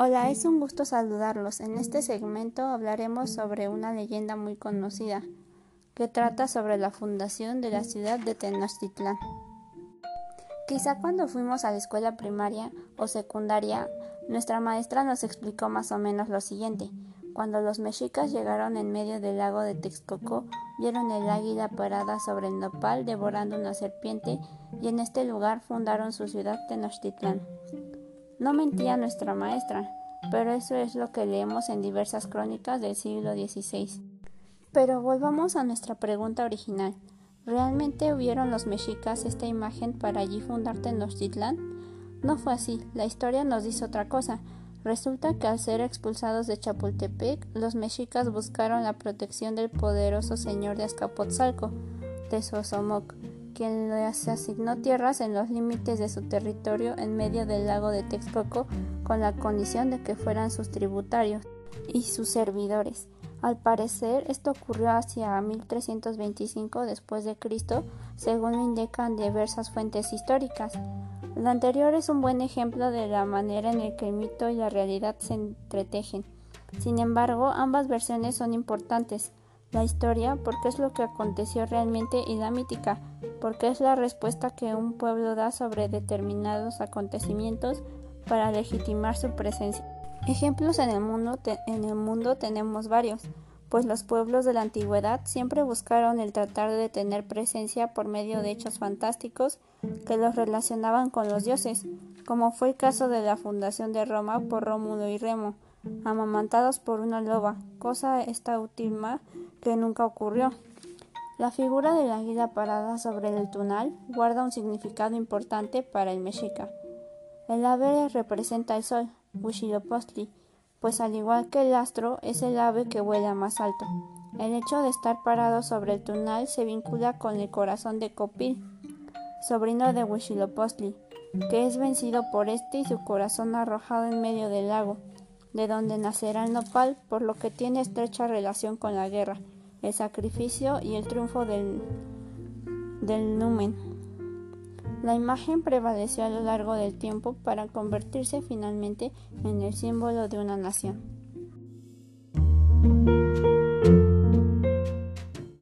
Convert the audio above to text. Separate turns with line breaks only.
Hola, es un gusto saludarlos. En este segmento hablaremos sobre una leyenda muy conocida que trata sobre la fundación de la ciudad de Tenochtitlán. Quizá cuando fuimos a la escuela primaria o secundaria, nuestra maestra nos explicó más o menos lo siguiente. Cuando los mexicas llegaron en medio del lago de Texcoco, vieron el águila parada sobre el nopal devorando una serpiente y en este lugar fundaron su ciudad Tenochtitlán. No mentía nuestra maestra, pero eso es lo que leemos en diversas crónicas del siglo XVI. Pero volvamos a nuestra pregunta original. ¿Realmente hubieron los mexicas esta imagen para allí fundar Tenochtitlán? No fue así, la historia nos dice otra cosa. Resulta que al ser expulsados de Chapultepec, los mexicas buscaron la protección del poderoso señor de Azcapotzalco, de quien les asignó tierras en los límites de su territorio en medio del lago de Texcoco con la condición de que fueran sus tributarios y sus servidores. Al parecer, esto ocurrió hacia 1325 después de Cristo, según lo indican diversas fuentes históricas. Lo anterior es un buen ejemplo de la manera en la que el mito y la realidad se entretejen. Sin embargo, ambas versiones son importantes. La historia, porque es lo que aconteció realmente, y la mítica, porque es la respuesta que un pueblo da sobre determinados acontecimientos para legitimar su presencia. Ejemplos en el mundo, en el mundo tenemos varios, pues los pueblos de la antigüedad siempre buscaron el tratar de tener presencia por medio de hechos fantásticos que los relacionaban con los dioses, como fue el caso de la fundación de Roma por Rómulo y Remo, amamantados por una loba, cosa esta última que nunca ocurrió. La figura del águila parada sobre el tunal guarda un significado importante para el mexica. El ave representa el sol, Huitzilopochtli, pues al igual que el astro es el ave que vuela más alto. El hecho de estar parado sobre el tunal se vincula con el corazón de Copil, sobrino de Huitzilopochtli, que es vencido por este y su corazón arrojado en medio del lago, de donde nacerá el nopal, por lo que tiene estrecha relación con la guerra el sacrificio y el triunfo del, del numen. La imagen prevaleció a lo largo del tiempo para convertirse finalmente en el símbolo de una nación.